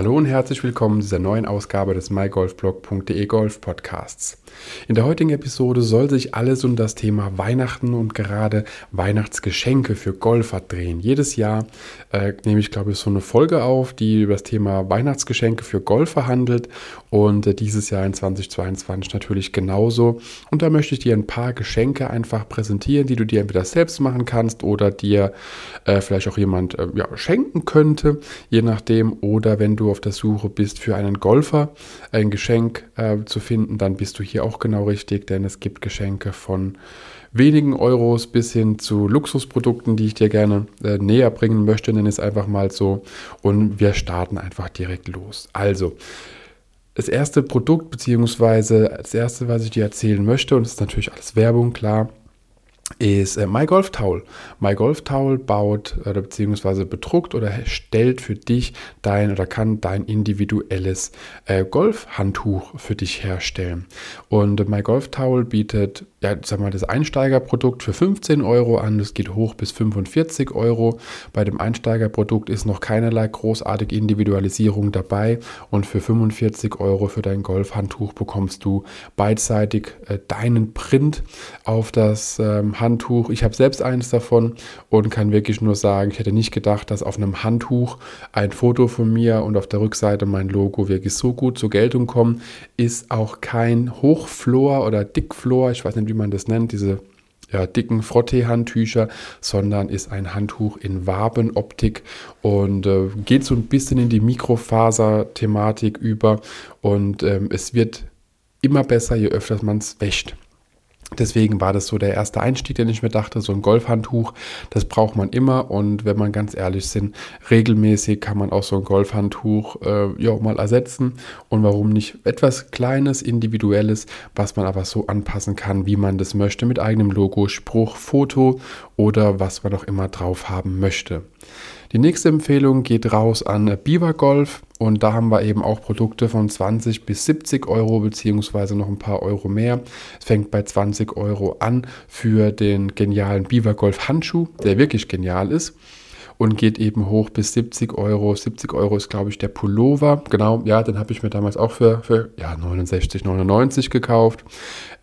Hallo und herzlich willkommen zu dieser neuen Ausgabe des mygolfblog.de Golf Podcasts. In der heutigen Episode soll sich alles um das Thema Weihnachten und gerade Weihnachtsgeschenke für Golfer drehen. Jedes Jahr äh, nehme ich, glaube ich, so eine Folge auf, die über das Thema Weihnachtsgeschenke für Golfer handelt und äh, dieses Jahr in 2022 natürlich genauso. Und da möchte ich dir ein paar Geschenke einfach präsentieren, die du dir entweder selbst machen kannst oder dir äh, vielleicht auch jemand äh, ja, schenken könnte, je nachdem. Oder wenn du auf der Suche bist für einen Golfer, ein Geschenk äh, zu finden, dann bist du hier auch genau richtig, denn es gibt Geschenke von wenigen Euros bis hin zu Luxusprodukten, die ich dir gerne äh, näher bringen möchte, nenne es einfach mal so. Und wir starten einfach direkt los. Also, das erste Produkt, beziehungsweise das erste, was ich dir erzählen möchte, und das ist natürlich alles Werbung, klar, ist äh, MyGolfTowel. MyGolfTowel baut oder beziehungsweise bedruckt oder stellt für dich dein oder kann dein individuelles äh, Golfhandtuch für dich herstellen. Und MyGolfTowel bietet ja, sag mal, das Einsteigerprodukt für 15 Euro an. Das geht hoch bis 45 Euro. Bei dem Einsteigerprodukt ist noch keinerlei großartige Individualisierung dabei. Und für 45 Euro für dein Golfhandtuch bekommst du beidseitig äh, deinen Print auf das ähm, Handtuch. Ich habe selbst eines davon und kann wirklich nur sagen, ich hätte nicht gedacht, dass auf einem Handtuch ein Foto von mir und auf der Rückseite mein Logo wirklich so gut zur Geltung kommen. Ist auch kein Hochflor oder Dickflor. Ich weiß nicht, wie man das nennt, diese ja, dicken Frottee-Handtücher, sondern ist ein Handtuch in Wabenoptik und äh, geht so ein bisschen in die Mikrofaser-Thematik über und ähm, es wird immer besser, je öfter man es wäscht. Deswegen war das so der erste Einstieg, den ich mir dachte, so ein Golfhandtuch, das braucht man immer und wenn man ganz ehrlich sind, regelmäßig kann man auch so ein Golfhandtuch äh, ja mal ersetzen und warum nicht etwas Kleines, Individuelles, was man aber so anpassen kann, wie man das möchte, mit eigenem Logo, Spruch, Foto oder was man auch immer drauf haben möchte. Die nächste Empfehlung geht raus an Beaver Golf und da haben wir eben auch Produkte von 20 bis 70 Euro beziehungsweise noch ein paar Euro mehr. Es fängt bei 20 Euro an für den genialen Beaver Golf Handschuh, der wirklich genial ist und geht eben hoch bis 70 Euro. 70 Euro ist, glaube ich, der Pullover. Genau, ja, den habe ich mir damals auch für, für ja, 69,99 gekauft.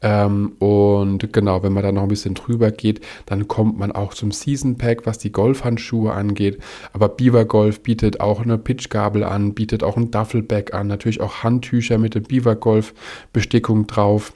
Ähm, und genau, wenn man da noch ein bisschen drüber geht, dann kommt man auch zum Season Pack, was die Golfhandschuhe angeht. Aber Beaver Golf bietet auch eine Pitchgabel an, bietet auch ein Duffelbag an, natürlich auch Handtücher mit der Beaver Golf Bestickung drauf.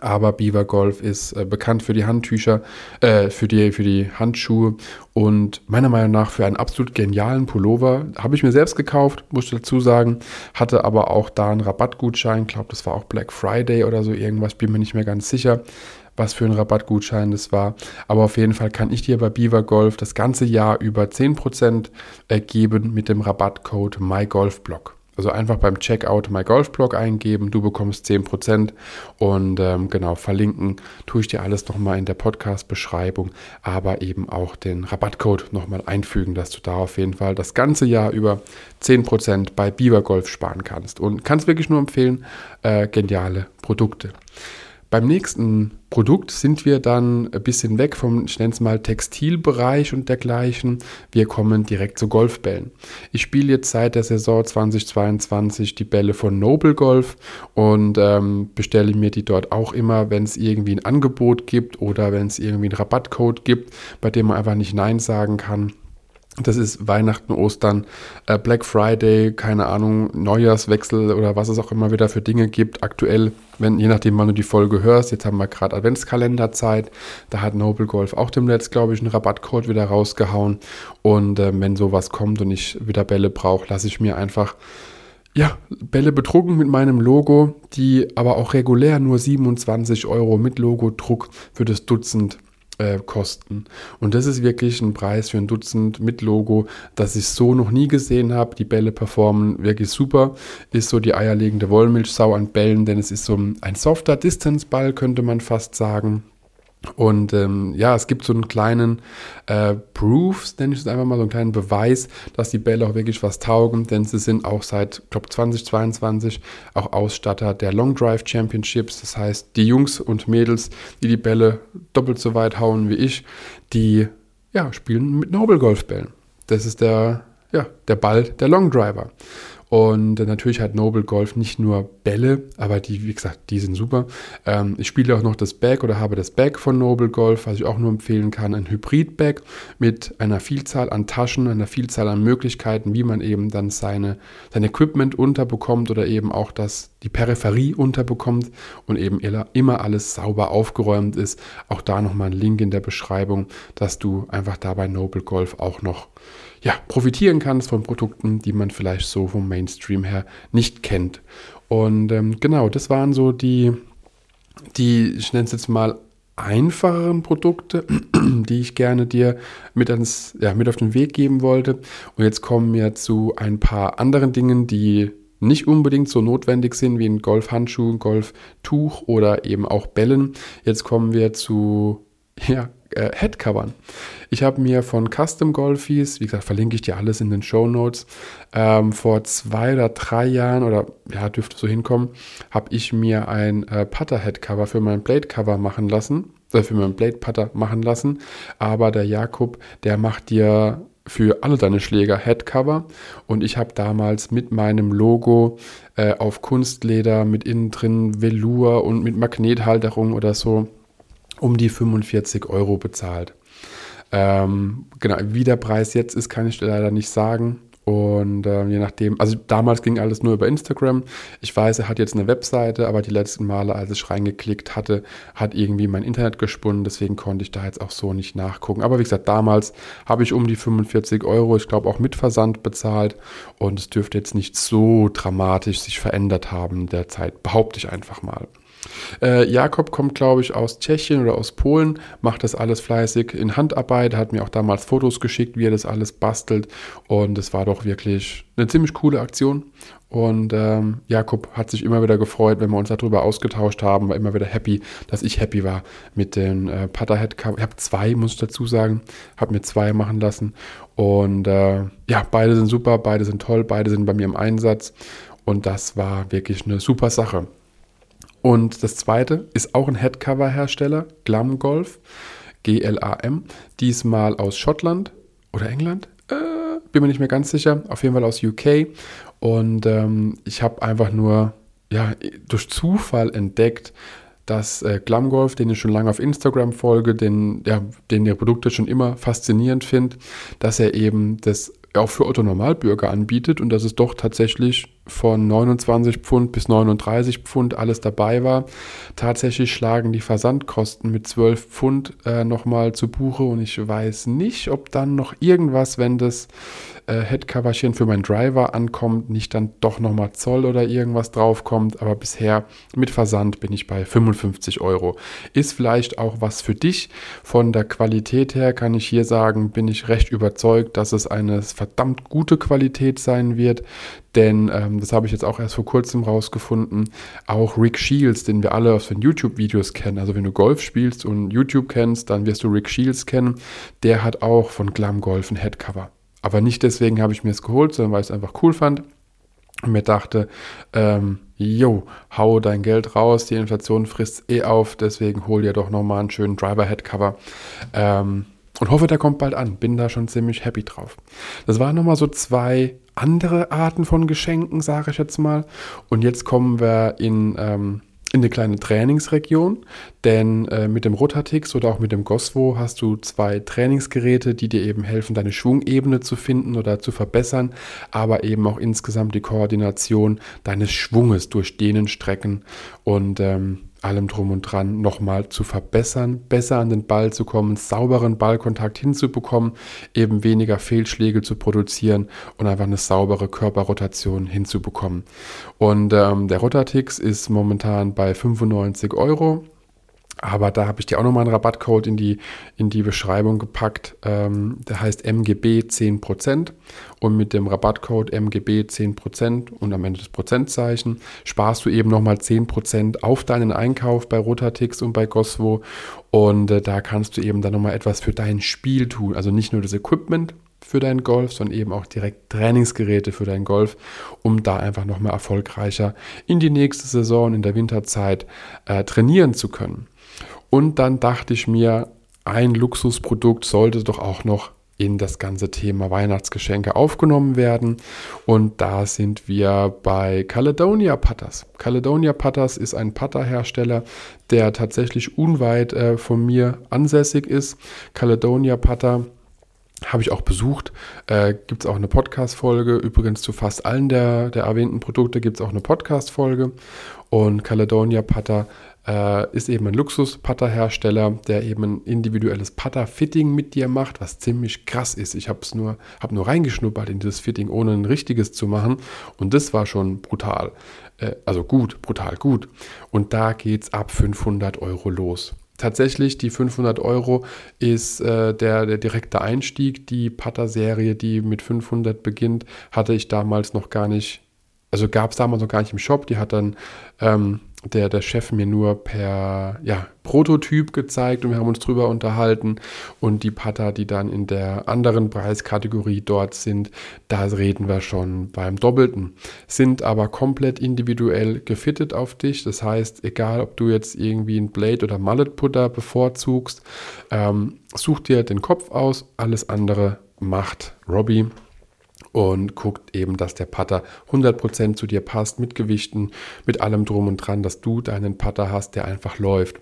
Aber Beaver Golf ist äh, bekannt für die Handtücher, äh, für, die, für die Handschuhe und meiner Meinung nach für einen absolut genialen Pullover. Habe ich mir selbst gekauft, muss dazu sagen. Hatte aber auch da einen Rabattgutschein. Ich glaube, das war auch Black Friday oder so irgendwas. Bin mir nicht mehr ganz sicher, was für ein Rabattgutschein das war. Aber auf jeden Fall kann ich dir bei Beaver Golf das ganze Jahr über 10% geben mit dem Rabattcode MyGolfBlog. Also einfach beim Checkout MyGolfBlog eingeben, du bekommst 10% und ähm, genau, verlinken tue ich dir alles nochmal in der Podcast-Beschreibung, aber eben auch den Rabattcode nochmal einfügen, dass du da auf jeden Fall das ganze Jahr über 10% bei Beaver Golf sparen kannst. Und kannst wirklich nur empfehlen, äh, geniale Produkte. Beim nächsten Produkt sind wir dann ein bisschen weg vom, ich nenne es mal, Textilbereich und dergleichen. Wir kommen direkt zu Golfbällen. Ich spiele jetzt seit der Saison 2022 die Bälle von Noble Golf und ähm, bestelle mir die dort auch immer, wenn es irgendwie ein Angebot gibt oder wenn es irgendwie einen Rabattcode gibt, bei dem man einfach nicht Nein sagen kann. Das ist Weihnachten, Ostern, äh, Black Friday, keine Ahnung, Neujahrswechsel oder was es auch immer wieder für Dinge gibt. Aktuell, wenn, je nachdem, wann du die Folge hörst, jetzt haben wir gerade Adventskalenderzeit. Da hat Noble Golf auch demnächst, glaube ich, einen Rabattcode wieder rausgehauen. Und äh, wenn sowas kommt und ich wieder Bälle brauche, lasse ich mir einfach ja, Bälle bedrucken mit meinem Logo, die aber auch regulär nur 27 Euro mit Logo-Druck für das Dutzend äh, kosten. Und das ist wirklich ein Preis für ein Dutzend mit Logo, das ich so noch nie gesehen habe. Die Bälle performen wirklich super. Ist so die eierlegende Wollmilchsau an Bällen, denn es ist so ein softer Distance-Ball, könnte man fast sagen. Und ähm, ja, es gibt so einen kleinen äh, Proof, nenne ich es einfach mal, so einen kleinen Beweis, dass die Bälle auch wirklich was taugen, denn sie sind auch seit, glaube 2022 auch Ausstatter der Long Drive Championships. Das heißt, die Jungs und Mädels, die die Bälle doppelt so weit hauen wie ich, die ja, spielen mit Noble Golfbällen. Das ist der, ja, der Ball der Long Driver. Und natürlich hat Noble Golf nicht nur Bälle, aber die, wie gesagt, die sind super. Ähm, ich spiele auch noch das Bag oder habe das Bag von Noble Golf, was ich auch nur empfehlen kann. Ein Hybrid-Bag mit einer Vielzahl an Taschen, einer Vielzahl an Möglichkeiten, wie man eben dann seine, sein Equipment unterbekommt oder eben auch das, die Peripherie unterbekommt und eben immer alles sauber aufgeräumt ist. Auch da nochmal ein Link in der Beschreibung, dass du einfach dabei Noble Golf auch noch ja, profitieren kannst von Produkten, die man vielleicht so vom Mainstream her nicht kennt. Und ähm, genau, das waren so die, die, ich nenne es jetzt mal einfacheren Produkte, die ich gerne dir mit, ans, ja, mit auf den Weg geben wollte. Und jetzt kommen wir zu ein paar anderen Dingen, die nicht unbedingt so notwendig sind wie ein Golfhandschuh, ein Golftuch oder eben auch Bällen. Jetzt kommen wir zu ja, äh, Headcovern. Ich habe mir von Custom Golfies, wie gesagt, verlinke ich dir alles in den Show Notes, ähm, vor zwei oder drei Jahren oder ja, dürfte so hinkommen, habe ich mir ein äh, Putter Headcover für mein Blade Cover machen lassen, äh, für meinen Blade Putter machen lassen. Aber der Jakob, der macht dir für alle deine Schläger Headcover und ich habe damals mit meinem Logo äh, auf Kunstleder mit innen drin Velour und mit Magnethalterung oder so um die 45 Euro bezahlt. Ähm, genau, wie der Preis jetzt ist, kann ich leider nicht sagen. Und äh, je nachdem, also damals ging alles nur über Instagram. Ich weiß, er hat jetzt eine Webseite, aber die letzten Male, als ich reingeklickt hatte, hat irgendwie mein Internet gesponnen. Deswegen konnte ich da jetzt auch so nicht nachgucken. Aber wie gesagt, damals habe ich um die 45 Euro, ich glaube auch mit Versand bezahlt. Und es dürfte jetzt nicht so dramatisch sich verändert haben derzeit, behaupte ich einfach mal. Äh, Jakob kommt, glaube ich, aus Tschechien oder aus Polen, macht das alles fleißig in Handarbeit, hat mir auch damals Fotos geschickt, wie er das alles bastelt. Und es war doch wirklich eine ziemlich coole Aktion. Und ähm, Jakob hat sich immer wieder gefreut, wenn wir uns darüber ausgetauscht haben, war immer wieder happy, dass ich happy war mit den äh, Putterhead Cover. Ich habe zwei, muss ich dazu sagen, habe mir zwei machen lassen. Und äh, ja, beide sind super, beide sind toll, beide sind bei mir im Einsatz. Und das war wirklich eine super Sache. Und das zweite ist auch ein Headcover-Hersteller, Glam Golf, G-L-A-M, diesmal aus Schottland oder England, äh, bin mir nicht mehr ganz sicher, auf jeden Fall aus UK. Und ähm, ich habe einfach nur ja, durch Zufall entdeckt, dass äh, Glamgolf, den ich schon lange auf Instagram folge, den, ja, den der Produkte schon immer faszinierend finde, dass er eben das auch für Otto Normalbürger anbietet und dass es doch tatsächlich von 29 Pfund bis 39 Pfund alles dabei war. Tatsächlich schlagen die Versandkosten mit 12 Pfund äh, nochmal zu Buche und ich weiß nicht, ob dann noch irgendwas, wenn das äh, Headcoverchen für meinen Driver ankommt, nicht dann doch nochmal Zoll oder irgendwas draufkommt. Aber bisher mit Versand bin ich bei 55 Euro. Ist vielleicht auch was für dich. Von der Qualität her kann ich hier sagen, bin ich recht überzeugt, dass es eine verdammt gute Qualität sein wird. Denn ähm, das habe ich jetzt auch erst vor kurzem rausgefunden. Auch Rick Shields, den wir alle aus den YouTube-Videos kennen. Also wenn du Golf spielst und YouTube kennst, dann wirst du Rick Shields kennen. Der hat auch von Glam Golf ein Headcover. Aber nicht deswegen habe ich mir es geholt, sondern weil ich es einfach cool fand und mir dachte, ähm, jo, hau dein Geld raus, die Inflation frisst eh auf, deswegen hol dir doch nochmal einen schönen Driver-Head-Cover. Ähm, und hoffe, der kommt bald an. Bin da schon ziemlich happy drauf. Das waren nochmal so zwei andere Arten von Geschenken, sage ich jetzt mal. Und jetzt kommen wir in, ähm, in eine kleine Trainingsregion, denn äh, mit dem Rotatix oder auch mit dem Goswo hast du zwei Trainingsgeräte, die dir eben helfen, deine Schwungebene zu finden oder zu verbessern, aber eben auch insgesamt die Koordination deines Schwunges durch denen Strecken und ähm, allem drum und dran nochmal zu verbessern, besser an den Ball zu kommen, sauberen Ballkontakt hinzubekommen, eben weniger Fehlschläge zu produzieren und einfach eine saubere Körperrotation hinzubekommen. Und ähm, der Rotatix ist momentan bei 95 Euro Aber da habe ich dir auch nochmal einen Rabattcode in die, in die Beschreibung gepackt. Ähm, der heißt MGB 10%. Und mit dem Rabattcode MGB 10% und am Ende das Prozentzeichen sparst du eben nochmal 10% auf deinen Einkauf bei Rotatix und bei Goswo. Und äh, da kannst du eben dann nochmal etwas für dein Spiel tun. Also nicht nur das Equipment, für deinen Golf, sondern eben auch direkt Trainingsgeräte für deinen Golf, um da einfach nochmal erfolgreicher in die nächste Saison, in der Winterzeit äh, trainieren zu können. Und dann dachte ich mir, ein Luxusprodukt sollte doch auch noch in das ganze Thema Weihnachtsgeschenke aufgenommen werden. Und da sind wir bei Caledonia Putters. Caledonia Putters ist ein Putterhersteller, der tatsächlich unweit äh, von mir ansässig ist. Caledonia Putter habe ich auch besucht. Äh, gibt es auch eine Podcast-Folge. Übrigens zu fast allen der, der erwähnten Produkte gibt es auch eine Podcast-Folge. Und Caledonia Putter äh, ist eben ein Luxus-Putter-Hersteller, der eben ein individuelles Putter-Fitting mit dir macht, was ziemlich krass ist. Ich habe nur, hab nur reingeschnuppert in dieses Fitting, ohne ein richtiges zu machen. Und das war schon brutal. Äh, also gut, brutal gut. Und da geht es ab 500 Euro los. Tatsächlich, die 500 Euro ist äh, der, der direkte Einstieg. Die Putter-Serie, die mit 500 beginnt, hatte ich damals noch gar nicht, also gab es damals noch gar nicht im Shop. Die hat dann ähm, der, der Chef mir nur per ja, Prototyp gezeigt und wir haben uns drüber unterhalten. Und die Putter, die dann in der anderen Preiskategorie dort sind, da reden wir schon beim Doppelten. Sind aber komplett individuell gefittet auf dich. Das heißt, egal ob du jetzt irgendwie ein Blade oder Mallet Putter bevorzugst, ähm, such dir den Kopf aus, alles andere macht Robbie und guckt eben, dass der Putter 100% zu dir passt, mit Gewichten, mit allem drum und dran, dass du deinen Putter hast, der einfach läuft.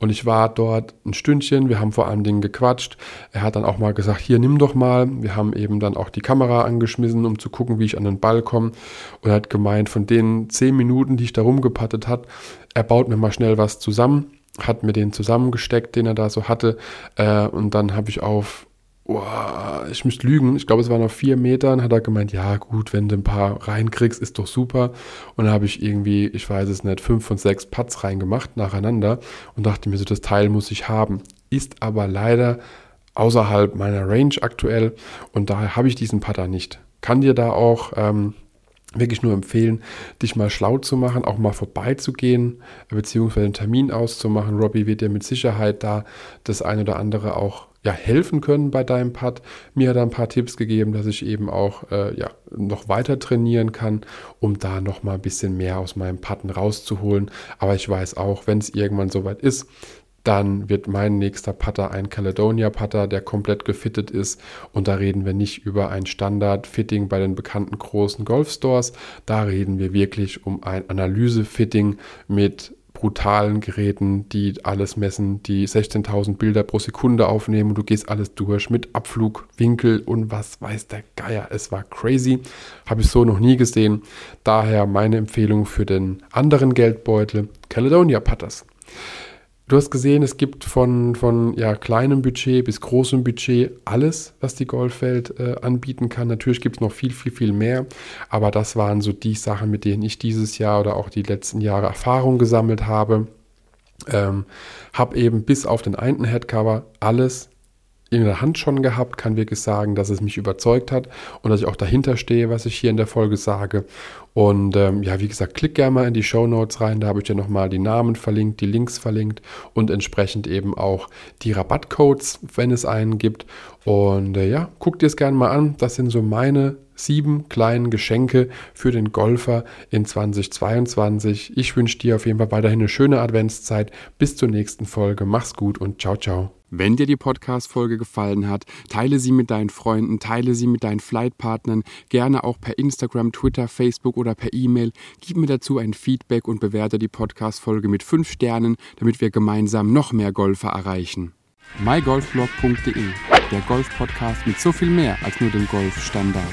Und ich war dort ein Stündchen, wir haben vor allen Dingen gequatscht. Er hat dann auch mal gesagt, hier nimm doch mal. Wir haben eben dann auch die Kamera angeschmissen, um zu gucken, wie ich an den Ball komme. Und er hat gemeint, von den 10 Minuten, die ich da rumgepattet hat, er baut mir mal schnell was zusammen hat mir den zusammengesteckt, den er da so hatte. Äh, und dann habe ich auf boah, ich müsste lügen, ich glaube, es waren noch vier Metern, hat er gemeint, ja gut, wenn du ein paar reinkriegst, ist doch super. Und dann habe ich irgendwie, ich weiß es nicht, fünf von sechs Putts reingemacht nacheinander und dachte mir so, das Teil muss ich haben. Ist aber leider außerhalb meiner Range aktuell und daher habe ich diesen Putter nicht. Kann dir da auch ähm, wirklich nur empfehlen, dich mal schlau zu machen, auch mal vorbeizugehen, beziehungsweise einen Termin auszumachen. Robbie wird dir mit Sicherheit da das eine oder andere auch ja, helfen können bei deinem Putt. Mir hat er ein paar Tipps gegeben, dass ich eben auch äh, ja, noch weiter trainieren kann, um da noch mal ein bisschen mehr aus meinem Putten rauszuholen. Aber ich weiß auch, wenn es irgendwann soweit ist, dann wird mein nächster Putter ein Caledonia Putter, der komplett gefittet ist. Und da reden wir nicht über ein Standard-Fitting bei den bekannten großen Golfstores. Da reden wir wirklich um ein Analyse-Fitting mit brutalen Geräten, die alles messen, die 16.000 Bilder pro Sekunde aufnehmen und du gehst alles durch mit Abflugwinkel und was weiß der Geier. Es war crazy, habe ich so noch nie gesehen. Daher meine Empfehlung für den anderen Geldbeutel, Caledonia Putters. Du hast gesehen, es gibt von, von ja, kleinem Budget bis großem Budget alles, was die Golfwelt äh, anbieten kann. Natürlich gibt es noch viel, viel, viel mehr, aber das waren so die Sachen, mit denen ich dieses Jahr oder auch die letzten Jahre Erfahrung gesammelt habe. Ähm, habe eben bis auf den einen Headcover alles in der Hand schon gehabt, kann wirklich sagen, dass es mich überzeugt hat und dass ich auch dahinter stehe, was ich hier in der Folge sage. Und ähm, ja, wie gesagt, klick gerne mal in die Show Notes rein, da habe ich dir nochmal die Namen verlinkt, die Links verlinkt und entsprechend eben auch die Rabattcodes, wenn es einen gibt. Und äh, ja, guck dir es gerne mal an. Das sind so meine sieben kleinen Geschenke für den Golfer in 2022. Ich wünsche dir auf jeden Fall weiterhin eine schöne Adventszeit. Bis zur nächsten Folge. Mach's gut und ciao, ciao. Wenn dir die Podcast-Folge gefallen hat, teile sie mit deinen Freunden, teile sie mit deinen Flightpartnern, gerne auch per Instagram, Twitter, Facebook oder per E-Mail. Gib mir dazu ein Feedback und bewerte die Podcast-Folge mit 5 Sternen, damit wir gemeinsam noch mehr Golfer erreichen. mygolfblog.de, der Golf-Podcast mit so viel mehr als nur dem Golfstandard.